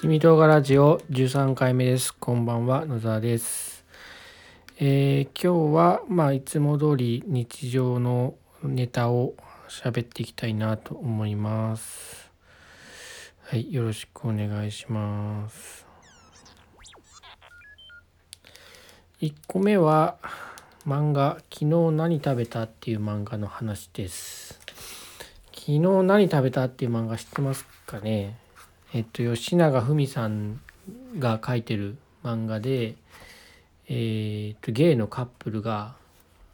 七味唐辛子を13回目です。こんばんは、野沢です。えー今日は、まあ、いつも通り日常のネタを喋っていきたいなと思います。はい、よろしくお願いします。1個目は漫画「昨日何食べた?」っていう漫画の話です。昨日何食べたっていう漫画知ってますかね？えっと吉永文さんが書いてる漫画で、えーっとゲイのカップルが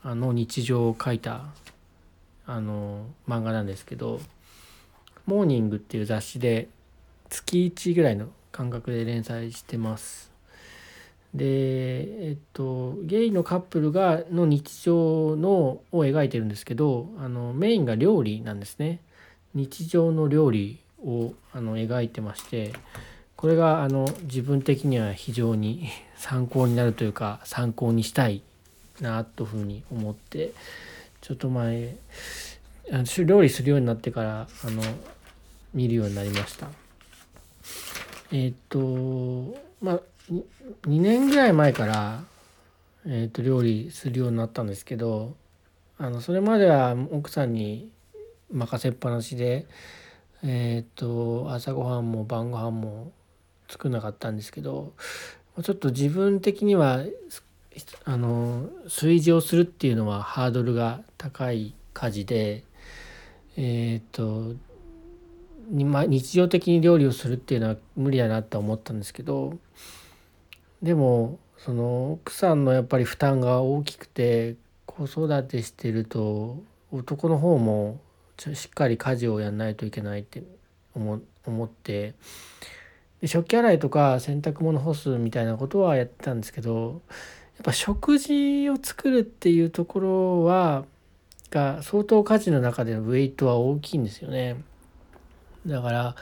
あの日常を描いたあの漫画なんですけど「モーニング」っていう雑誌で月1ぐらいの感覚で連載してます。でえっとゲイのカップルがの日常のを描いてるんですけどあのメインが料理なんですね。日常の料理をあの描いてましてこれがあの自分的には非常に 参考になるというか参考にしたいなというふうに思ってちょっと前料理するようになってからあの見るようになりました。えっとまあ2年ぐらい前から、えっと料理するようになったんですけどあのそれまでは奥さんに任せっぱなしでえっ、と朝ごはんも晩ご飯も作んなかったんですけどちょっと自分的にはあの炊事をするっていうのはハードルが高い家事でえっ、とにま日常的に料理をするっていうのは無理だなと思ったんですけどでもその奥さんのやっぱり負担が大きくて子育てしてると男の方もしっかり家事をやんないといけないって思ってで食器洗いとか洗濯物干すみたいなことはやってたんですけどやっぱ食事を作るっていうところはが相当家事の中でのウェイトは大きいんですよね。だから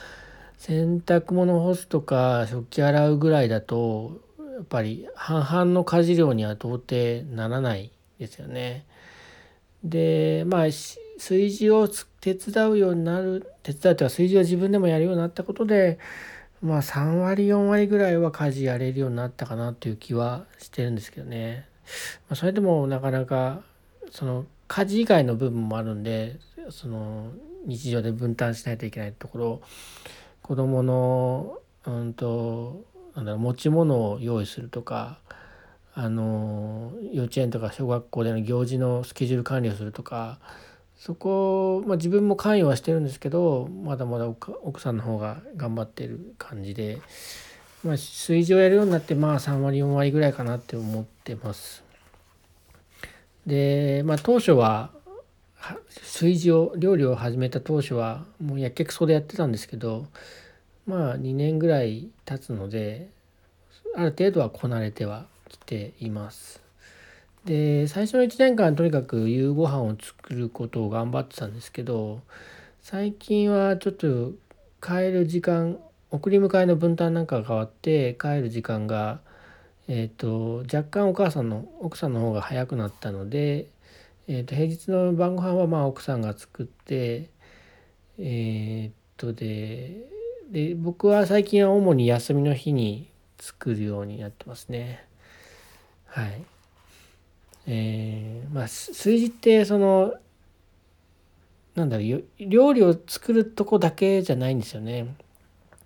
洗濯物干すとか食器洗うぐらいだとやっぱり半々の家事量には到底ならないですよね。でまあ炊事を手伝うようになる手伝うというか炊事を自分でもやるようになったことでまあ3割4割ぐらいは家事やれるようになったかなという気はしてるんですけどね。まあ、それでもなかなかその家事以外の部分もあるんでその日常で分担しないといけないところ子供のうんとなんだろう持ち物を用意するとかあの幼稚園とか小学校での行事のスケジュール管理をするとかそこ、まあ、自分も関与はしてるんですけどまだまだ奥さんの方が頑張ってる感じで、まあ、炊事をやるようになってまあ3割4割ぐらいかなって思ってます。で、まあ、当初は炊事を料理を始めた当初はもうやけくそでやってたんですけどまあ2年ぐらい経つのである程度はこなれてはきています。で最初の1年間とにかく夕ご飯を作ることを頑張ってたんですけど最近はちょっと帰る時間送り迎えの分担なんかが変わって帰る時間が、えー、と若干お母さんの奥さんの方が早くなったので、えー、と平日の晩ご飯はまあ奥さんが作ってえー、っとでで僕は最近は主に休みの日に作るようになってますね。はい。えー、まあ炊事ってそのなんだろう料理を作るとこだけじゃないんですよね。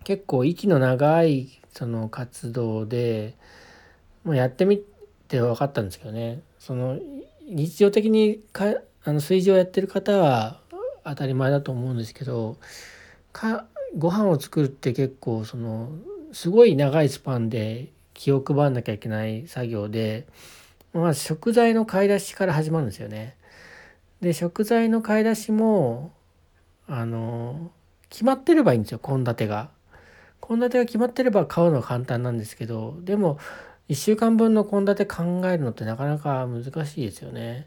結構息の長いその活動でもうやってみて分かったんですけどねその日常的にかあの炊事をやってる方は当たり前だと思うんですけどかご飯を作るって結構そのすごい長いスパンで気を配らなきゃいけない作業でまず食材の買い出しから始まるんですよね。で食材の買い出しもあの決まってればいいんですよ献立が。献立が決まってれば買うのは簡単なんですけどでも1週間分の献立考えるのってなかなか難しいですよね。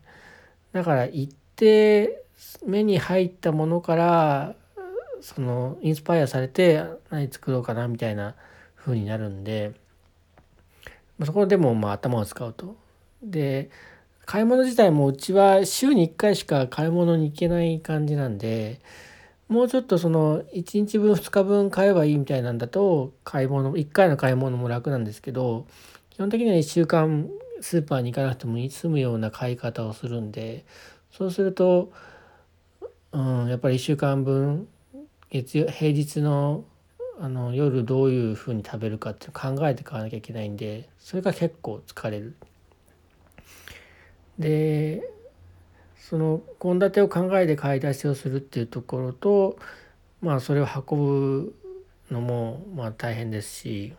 だから行って目に入ったものからそのインスパイアされて何作ろうかなみたいな風になるんでそこでもまあ頭を使うと。で買い物自体もうちは週に1回しか買い物に行けない感じなんでもうちょっとその1日分2日分買えばいいみたいなんだと買い物1回の買い物も楽なんですけど基本的には1週間スーパーに行かなくても済むような買い方をするんでそうすると、うん、やっぱり1週間分月曜平日のあの夜どういうふうに食べるかって考えて買わなきゃいけないんでそれが結構疲れる。でその献立を考えて買い出しをするっていうところとまあそれを運ぶのもまあ大変ですし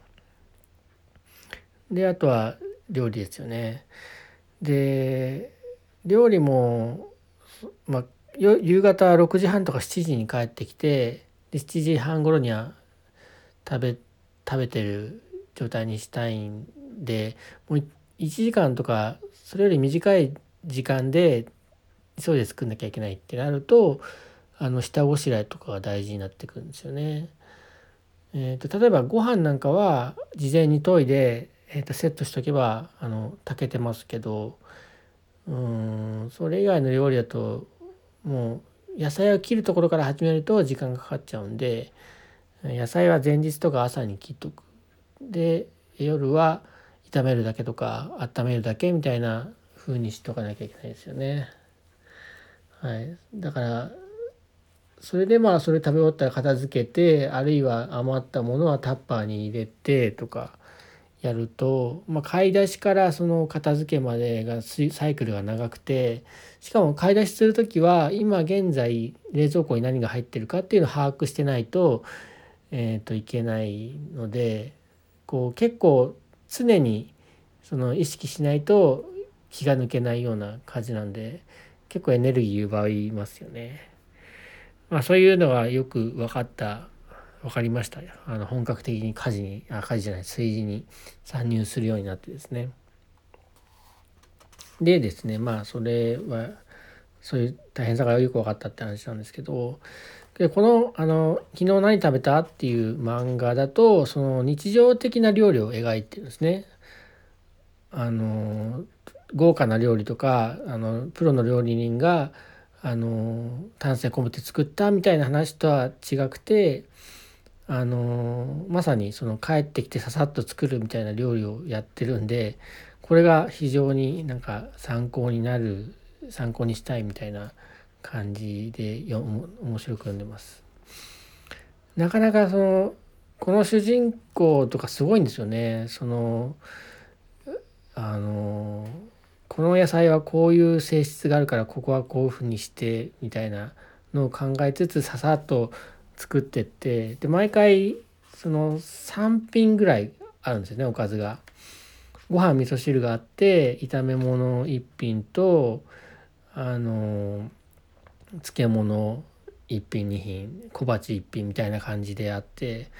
であとは料理ですよね。で料理も、まあ、夕方6時半とか7時に帰ってきてで7時半頃には食べ食べてる状態にしたいんでもう1時間とかそれより短い時間で急いで作んなきゃいけないってなるとあの下ごしらえとかが大事になってくるんですよね。えーと、例えばご飯なんかは事前に研いで、えーと、セットしとけばあの炊けてますけどうんそれ以外の料理だともう野菜を切るところから始めると時間がかかっちゃうんで野菜は前日とか朝に切っとく。で夜は炒めるだけとか温めるだけみたいな風にしとかなきゃいけないですよね。はい、だからそれでまあそれ食べ終わったら片付けてあるいは余ったものはタッパーに入れてとかやると、まあ、買い出しからその片付けまでがサイクルが長くてしかも買い出しする時は今現在冷蔵庫に何が入ってるかっていうのを把握してないと,、えー、といけないのでこう結構常にその意識しないと気が抜けないような感じなんで結構エネルギー奪いますよね。まあそういうのがよく分かった分かりましたあの本格的に家事にあ家事じゃない炊事に参入するようになってですね。でですねまあそれはそういう大変さがよく分かったって話なんですけどでこのあの「昨日何食べた?」っていう漫画だとその日常的な料理を描いてるんですね。あの豪華な料理とかあのプロの料理人があの丹精込めて作ったみたいな話とは違くてあのまさにその帰ってきてささっと作るみたいな料理をやってるんでこれが非常になんか参考になる参考にしたいみたいな感じでよ面白く読んでます。なかなかそのこの主人公とかすごいんですよね。そのあのこの野菜はこういう性質があるからここはこういうふうにしてみたいなのを考えつつささっと作ってってで毎回その3品ぐらいあるんですよねおかずが。ご飯味噌汁があって炒め物1品とあの漬物1品2品小鉢1品みたいな感じであって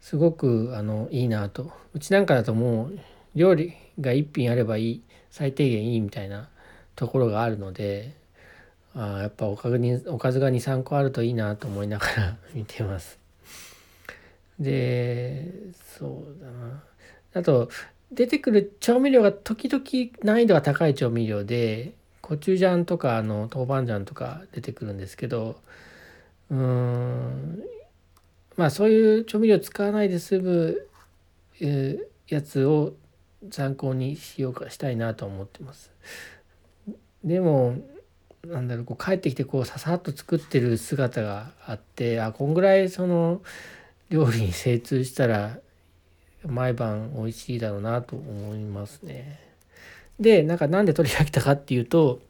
すごくあのいいなとうちなんかだともう料理が1品あればいい最低限いいみたいなところがあるのであやっぱおかずにおかずが23個あるといいなと思いながら 見てます。でそうだなあと出てくる調味料が時々難易度が高い調味料でコチュジャンとかあの豆板醤とか出てくるんですけどうーんまあそういう調味料使わないで済む、えー、やつを参考にしようかしたいなと思ってます。でもなんだろうこう帰ってきてこうささっと作ってる姿があってあこんぐらいその料理に精通したら毎晩美味しいだろうなと思いますね。でなんかなんで取り上げたかっていうと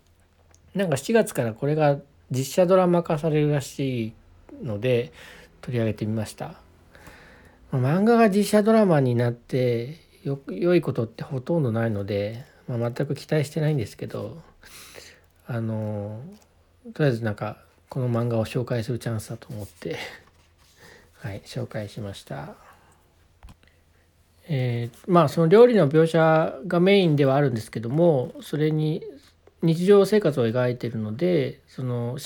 なんか7月からこれが実写ドラマ化されるらしいので取り上げてみました。漫画が実写ドラマになってよ良いことってほとんどないので、まあ、全く期待してないんですけどあのとりあえずなんかこの漫画を紹介するチャンスだと思ってはい紹介しました。えー、まあその料理の描写がメインではあるんですけどもそれに日常生活を描いてるのでその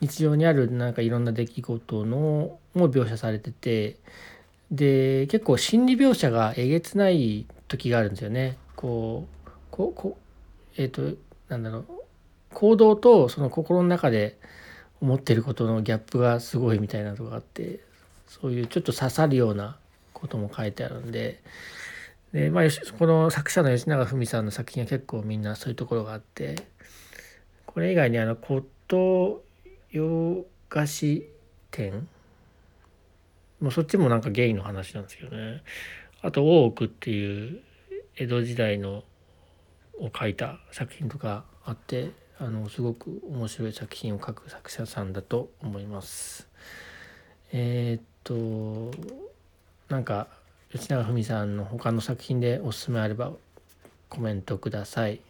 日常にあるなんかいろんな出来事のも描写されててで結構心理描写がえげつない時があるんですよね。こうここえっ、ー、となんだろう行動とその心の中で思ってることのギャップがすごいみたいなとこがあってそういうちょっと刺さるようなことも書いてあるんで。で、まあ、この作者の吉永文さんの作品は結構みんなそういうところがあって。これ以外にあの骨董洋菓子店。もうそっちもなんかゲイの話なんですけどね。あと大奥っていう江戸時代のを書いた作品とかあってあのすごく面白い作品を書く作者さんだと思います。えー、っとなんか吉永文さんの他の作品でおすすめあればコメントください。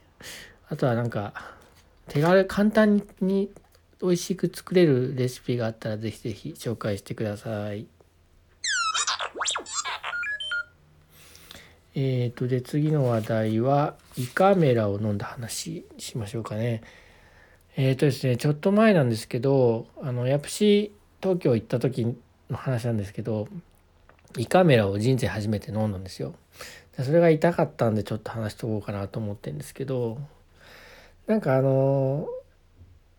あとはなんか手軽簡単に美味しく作れるレシピがあったらぜひぜひ紹介してください。えーとで次の話題は胃カメラを飲んだ話しましょうかね。えーとですねちょっと前なんですけどあのヤプシ東京行った時の話なんですけど胃カメラを人生初めて飲んだんですよ。でそれが痛かったんでちょっと話しとこうかなと思ってるんですけどなんかあの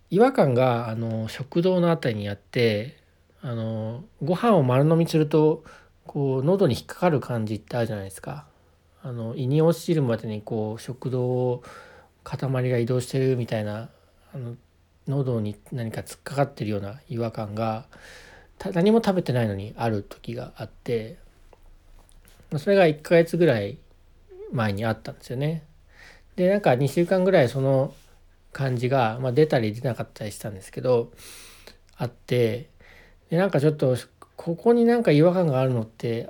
違和感があの食道の辺りにあってあのご飯を丸飲みするとこう喉に引っかかる感じってあるじゃないですか。あの胃に落ちるまでにこう食道を塊が移動してるみたいなあの喉に何か突っかかってるような違和感が何も食べてないのにある時があってそれが1ヶ月ぐらい前にあったんですよね。でなんか2週間ぐらいその感じが、まあ、出たり出なかったりしたんですけどあってでなんかちょっとここになんか違和感があるのって、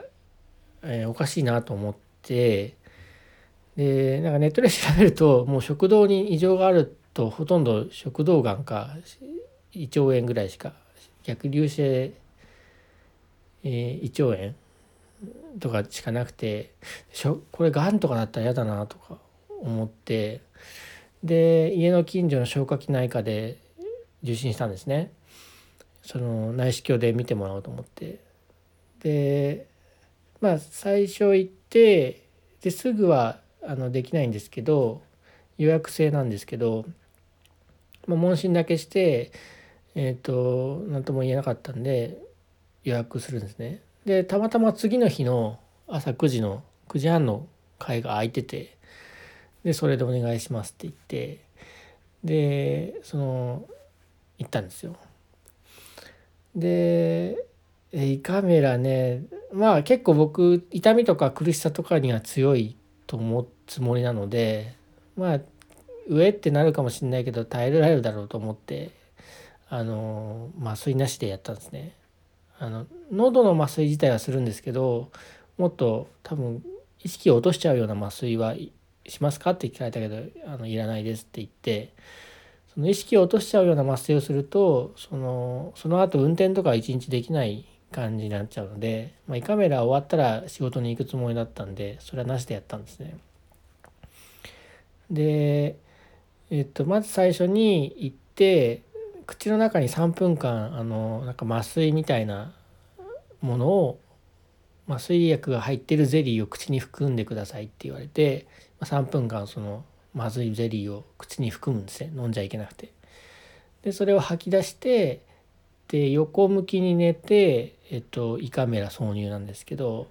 えー、おかしいなと思ってでなんかネットで調べるともう食道に異常があるとほとんど食道がんか胃腸炎ぐらいしか逆流性、えー、胃腸炎とかしかなくてこれがんとかだったら嫌だなとか思ってで家の近所の消化器内科で受診したんですね。その内視鏡で見てもらおうと思って。でまあ最初行ってですぐはあのできないんですけど予約制なんですけど、まあ、問診だけしてえっ、ー、と何とも言えなかったんで予約するんですね。でたまたま次の日の朝9時の9時半の会が空いててでそれでお願いしますって言ってでその行ったんですよ。で胃カメラねまあ結構僕痛みとか苦しさとかには強いと思うつもりなのでまあ上ってなるかもしれないけど耐えられるだろうと思ってあの麻酔なしでやったんですね。あの喉の麻酔自体はするんですけどもっと多分意識を落としちゃうような麻酔はしますかって聞かれたけどあのいらないですって言ってその意識を落としちゃうような麻酔をするとそのその後運転とか一日できない感じになっちゃうので、まあ、胃カメラ終わったら仕事に行くつもりだったんでそれはなしでやったんですね。で、えっと、まず最初に行って口の中に3分間あのなんか麻酔みたいなものを麻酔薬が入ってるゼリーを口に含んでくださいって言われて3分間そのまずいゼリーを口に含むんですね飲んじゃいけなくて。でそれを吐き出してで横向きに寝て、えっと、胃カメラ挿入なんですけど、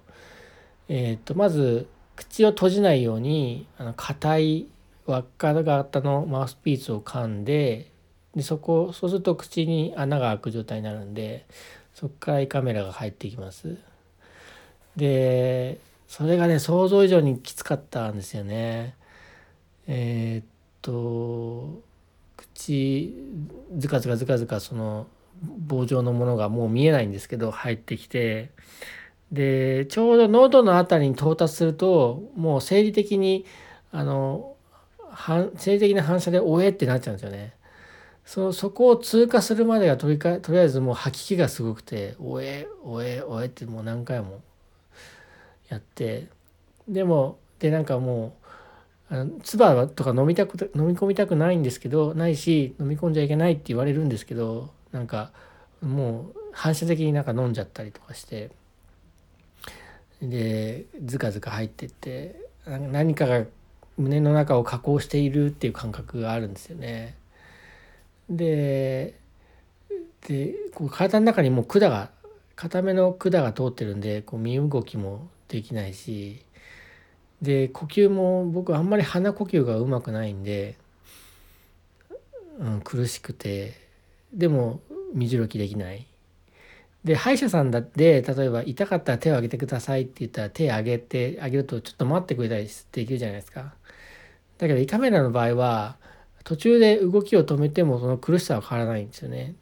えっと、まず口を閉じないようにあの硬い輪っか型のマウスピースを噛んででそこそうすると口に穴が開く状態になるんでそこから胃カメラが入ってきます。でそれがね想像以上にきつかったんですよね。えー、っと口ズカズカズカズカその棒状のものがもう見えないんですけど入ってきてでちょうど喉の辺りに到達するともう生理的にあの生理的な反射で「おえ!」ってなっちゃうんですよね。そそこを通過するまでがとりかとりあえずもう吐き気がすごくて「おえおえおえ」ってもう何回もやってでもでなんかもうあの唾とか飲みたく飲み込みたくないんですけどないし飲み込んじゃいけないって言われるんですけどなんかもう反射的になんか飲んじゃったりとかしてでズカズカ入ってって何かが胸の中を加工しているっていう感覚があるんですよね。ででこう体の中にもう管が固めの管が通ってるんでこう身動きもできないしで呼吸も僕あんまり鼻呼吸がうまくないんで、うん、苦しくてでも身白きできない。で歯医者さんだって例えば痛かったら手を挙げてくださいって言ったら手を挙げてあげるとちょっと待ってくれたりできるじゃないですか。だけど胃カメラの場合は途中で動きを止めてもその苦しさは変わらないんですよね。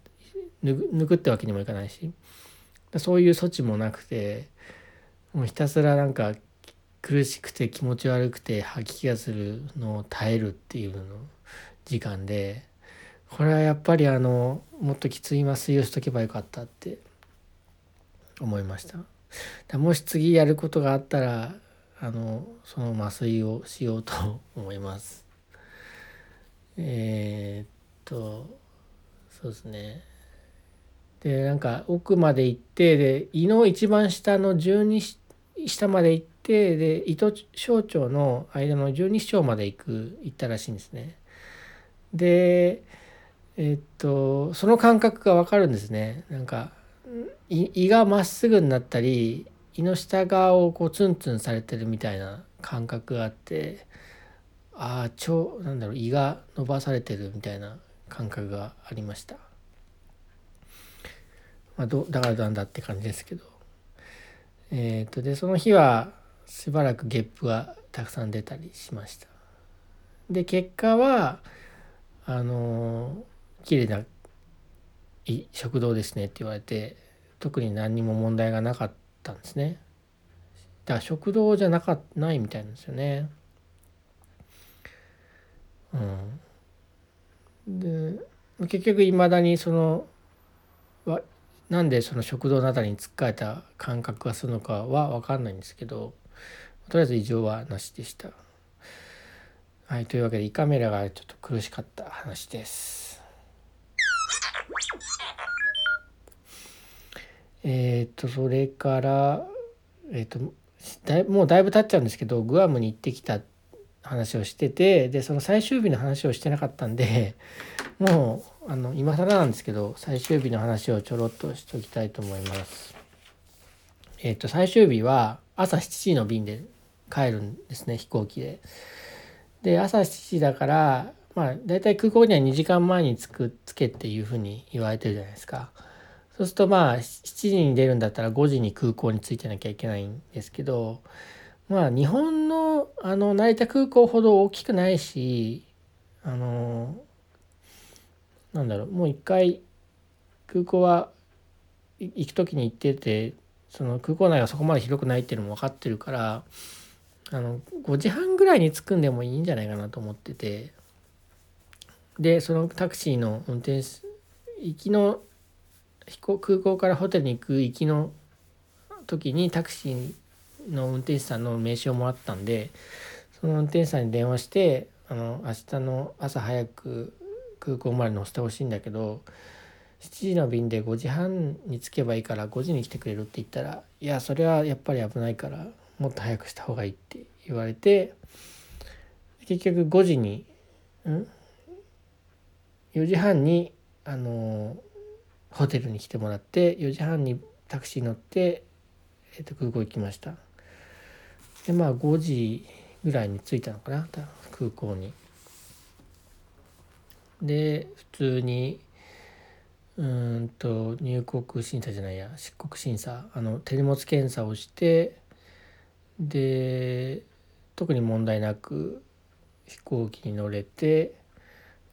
抜くってわけにもいかないし。そういう措置もなくてもうひたすらなんか苦しくて気持ち悪くて吐き気がするのを耐えるっていうの時間でこれはやっぱりあのもっときつい麻酔をしとけばよかったって思いました。もし次やることがあったらあのその麻酔をしようと思います。えー、っとそうですねでなんか奥まで行ってで胃の一番下の十二下まで行ってで胃と小腸の間の十二指腸まで行く行ったらしいんですね。でえっとその感覚が分かるんですね。なんか胃がまっすぐになったり胃の下側をこうツンツンされてるみたいな感覚があってああ腸なんだろう胃が伸ばされてるみたいな感覚がありました。まあ、どだからなんだって感じですけど。えっ、とでその日はしばらくゲップがたくさん出たりしました。で結果はあの綺麗な食堂ですねって言われて特に何にも問題がなかったんですね。だから食堂じゃなかないみたいなんですよね。うんで結局いまだにそのなんでその食道の辺りにつっかえた感覚がするのかは分かんないんですけどとりあえず異常はなしでした。はいというわけで胃カメラがちょっと苦しかった話です。えっ、とそれからえっ、とだいもうだいぶ経っちゃうんですけどグアムに行ってきたって話をしててでその最終日の話をしてなかったんで もうあの今更なんですけど最終日の話をちょろっとしておきたいと思います。えっ、と最終日は朝7時の便で帰るんですね飛行機で。で朝7時だからまあ大体空港には2時間前に着くつけっていうふうに言われてるじゃないですか。そうするとまあ7時に出るんだったら5時に空港に着いてなきゃいけないんですけどまあ日本のあの成田空港ほど大きくないしあのなんだろうもう一回空港は行く時に行っててその空港内がそこまで広くないっていうのも分かってるからあの5時半ぐらいに着くんでもいいんじゃないかなと思っててでそのタクシーの運転手行きの空港からホテルに行く行きの時にタクシーの運転手さんの名刺をもらったんでその運転手さんに電話してあの明日の朝早く空港まで乗せてほしいんだけど7時の便で5時半に着けばいいから5時に来てくれるって言ったらいやそれはやっぱり危ないからもっと早くした方がいいって言われて結局5時にん？4時半にあのホテルに来てもらって4時半にタクシー乗って、えー、と空港行きました。でまあ5時ぐらいに着いたのかな空港に。で普通にうんと入国審査じゃないや出国審査あの手荷物検査をしてで特に問題なく飛行機に乗れて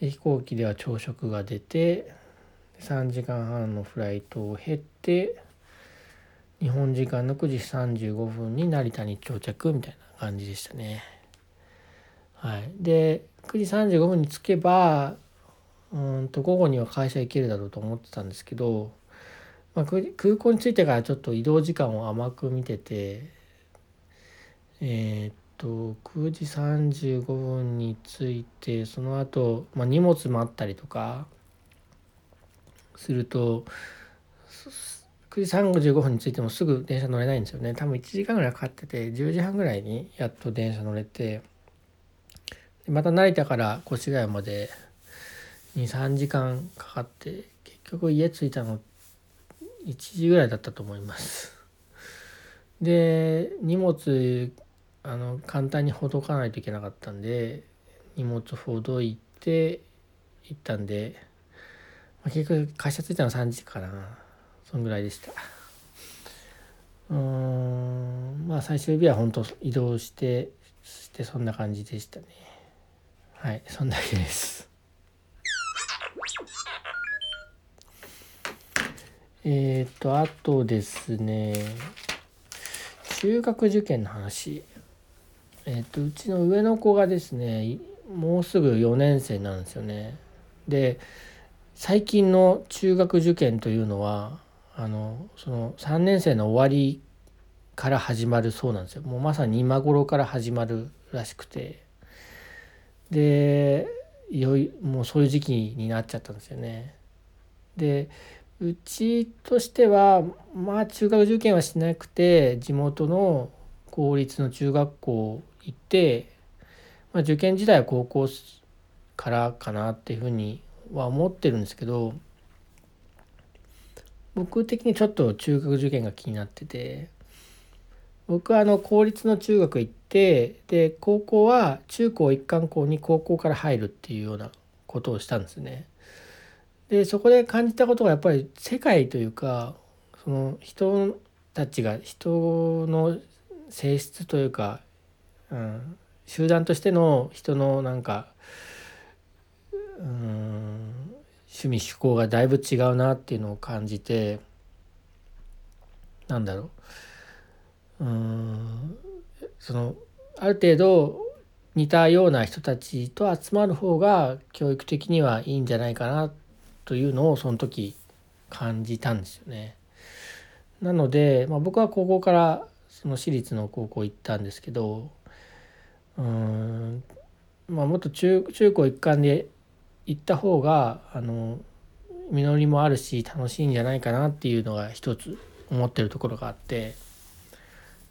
飛行機では朝食が出て3時間半のフライトを経て日本時間の9時35分に成田に到着みたいな感じでしたね。はい、で9時35分に着けばうんと午後には会社行けるだろうと思ってたんですけど、まあ、空港に着いてからちょっと移動時間を甘く見ててえー、っと9時35分に着いてその後、まあ荷物待ったりとかすると9時35分に着いてもすぐ電車乗れないんですよね。多分1時間ぐらいかかってて10時半ぐらいにやっと電車乗れてまた成田から越谷まで23時間かかって結局家着いたの1時ぐらいだったと思います。で荷物あの簡単にほどかないといけなかったんで荷物ほどいて行ったんで、まあ、結局会社着いたの3時かな。そんぐらいでした。うんまあ最終日は本当移動してしてそんな感じでしたね。はいそんだけです。えっ、ー、とあとですね中学受験の話。えっ、ー、とうちの上の子がですねもうすぐ4年生なんですよね。で最近の中学受験というのはあのその3年生の終わりから始まるそうなんですよもうまさに今頃から始まるらしくてでよいもうそういう時期になっちゃったんですよね。でうちとしてはまあ中学受験はしなくて地元の公立の中学校行って、まあ、受験時代は高校からかなっていうふうには思ってるんですけど僕的にちょっと中学受験が気になってて僕はあの公立の中学行ってで高校は中高一貫校に高校から入るっていうようなことをしたんですね。でそこで感じたことがやっぱり世界というかその人たちが人の性質というか、うん、集団としての人のなんか、うん、趣味趣向がだいぶ違うなっていうのを感じてなんだろう。うん。そのある程度似たような人たちと集まる方が教育的にはいいんじゃないかなというのをその時感じたんですよね。なので、まあ、僕は高校からその私立の高校行ったんですけどうん、まあ、もっと中中高一貫で行った方があの実りもあるし楽しいんじゃないかなっていうのが一つ思ってるところがあって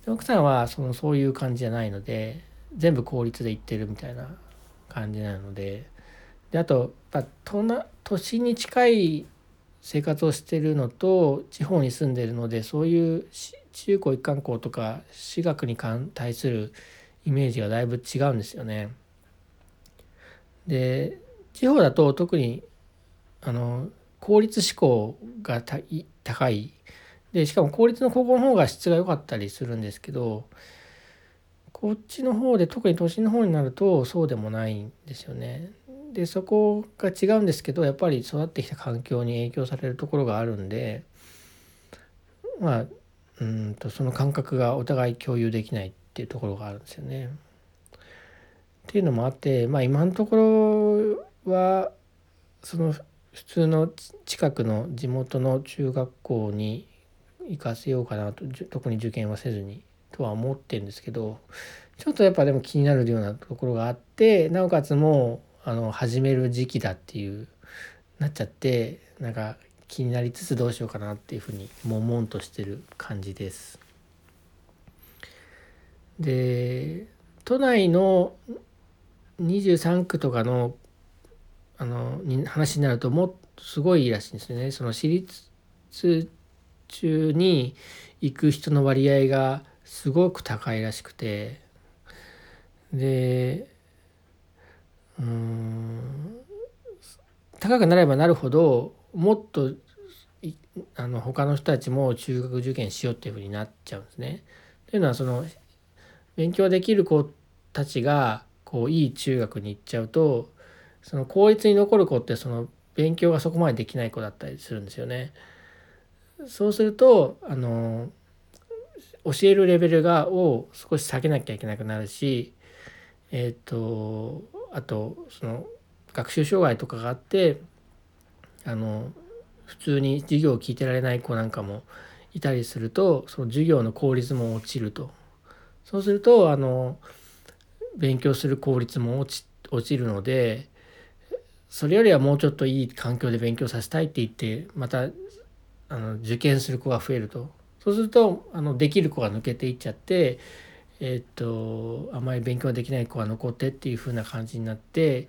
で奥さんはそのそういう感じじゃないので全部公立で行ってるみたいな感じなのでであとやっぱ都市に近い生活をしてるのと地方に住んでるのでそういう中高一貫校とか私学に対するイメージがだいぶ違うんですよね。で地方だと特にあの公立志向が高いでしかも公立の高校の方が質が良かったりするんですけどこっちの方で特に都心の方になるとそうでもないんですよね。でそこが違うんですけどやっぱり育ってきた環境に影響されるところがあるんでまあうんとその感覚がお互い共有できないっていうところがあるんですよね。っていうのもあってまあ今のところはその普通の近くの地元の中学校に行かせようかなと特に受験はせずにとは思ってるんですけどちょっとやっぱでも気になるようなところがあってなおかつもうあの始める時期だっていうなっちゃってなんか気になりつつどうしようかなっていうふうに悶々としてる感じです。で都内の23区とかのあの話になるともすごいらしいんですよね。その私立中に行く人の割合がすごく高いらしくてでうん高くなればなるほどもっとあの他の人たちも中学受験しようっていうふうになっちゃうんですね。というのはその勉強できる子たちがこういい中学に行っちゃうとその公立に残る子ってその勉強がそこまでできない子だったりするんですよね。そうするとあの教えるレベルがを少し下げなきゃいけなくなるしえっ、ー、とあとその学習障害とかがあってあの普通に授業を聞いてられない子なんかもいたりするとその授業の効率も落ちるとそうするとあの勉強する効率も落ち落ちるのでそれよりはもうちょっといい環境で勉強させたいって言ってまたあの受験する子が増えるとそうするとあのできる子が抜けていっちゃってえっとあまり勉強できない子が残ってっていう風な感じになって、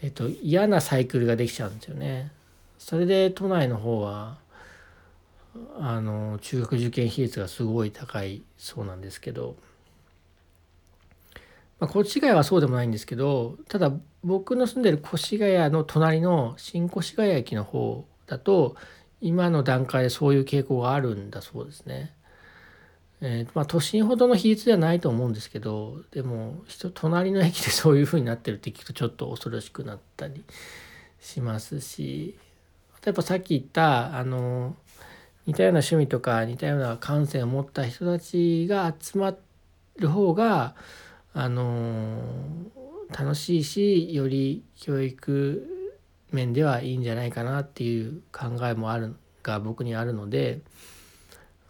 えっと、嫌なサイクルができちゃうんですよね。それで都内の方はあの中学受験比率がすごい高いそうなんですけど、まあ、こっち以外はそうでもないんですけどただ僕の住んでる越谷の隣の新越谷駅の方だと今の段階でそういう傾向があるんだそうですね。えーまあ、都心ほどの比率ではないと思うんですけどでも人隣の駅でそういう風になってるって聞くとちょっと恐ろしくなったりしますし例えばさっき言ったあの似たような趣味とか似たような感性を持った人たちが集まる方があの楽しいしより教育面ではいいんじゃないかなっていう考えもあるが僕にあるので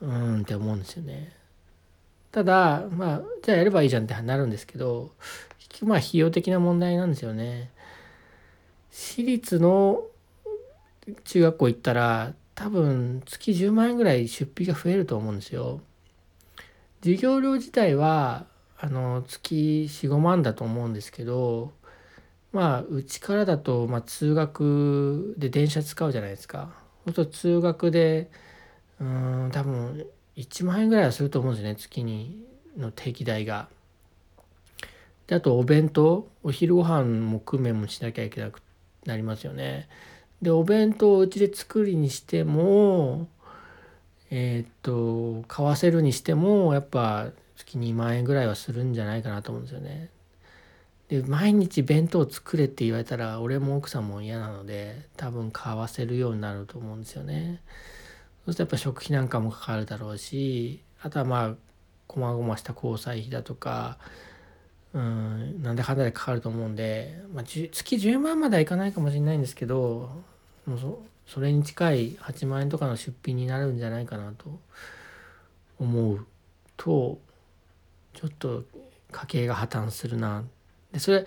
うんって思うんですよね。ただまあじゃあやればいいじゃんってなるんですけどまあ費用的な問題なんですよね。私立の中学校行ったら多分月10万円ぐらい出費が増えると思うんですよ。授業料自体はあの月45万だと思うんですけどまあうちからだと、まあ、通学で電車使うじゃないですか。そうすると通学でうん多分1万円ぐらいはすると思うんですね月にの定期代が。であとお弁当お昼ご飯も工面もしなきゃいけなくなりますよね。でお弁当をうちで作りにしてもえー、っと買わせるにしてもやっぱ月2万円ぐらいはするんじゃないかなと思うんですよね。で毎日弁当作れって言われたら俺も奥さんも嫌なので多分買わせるようになると思うんですよね。そうするとやっぱ食費なんかもかかるだろうしあとはまあこまごました交際費だとかうんなんだかんだでかかると思うんで、まあ、月10万まではいかないかもしれないんですけどもうそそれに近い8万円とかの出費になるんじゃないかなと思うとちょっと家計が破綻するな。でそれ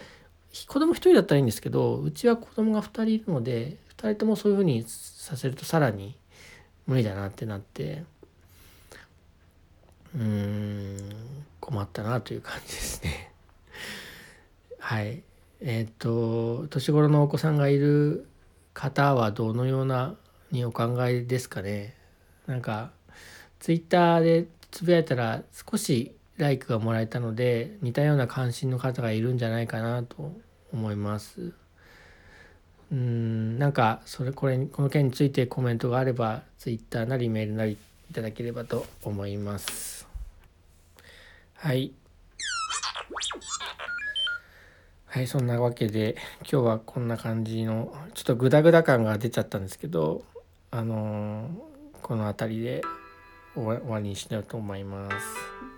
子供1人だったらいいんですけどうちは子供が2人いるので2人ともそういうふうにさせるとさらに無理だなってなってうーん困ったなという感じですね。はい。えっ、と年頃のお子さんがいる方はどのようなにお考えですかね。なんかツイッターでつぶやいたら少しライクがもらえたので似たような関心の方がいるんじゃないかなと思います。うんなんかそれこれこの件についてコメントがあればツイッターなりメールなりいただければと思いますはいはいそんなわけで今日はこんな感じのちょっとグダグダ感が出ちゃったんですけどあのー、この辺りで終わりにしようと思います。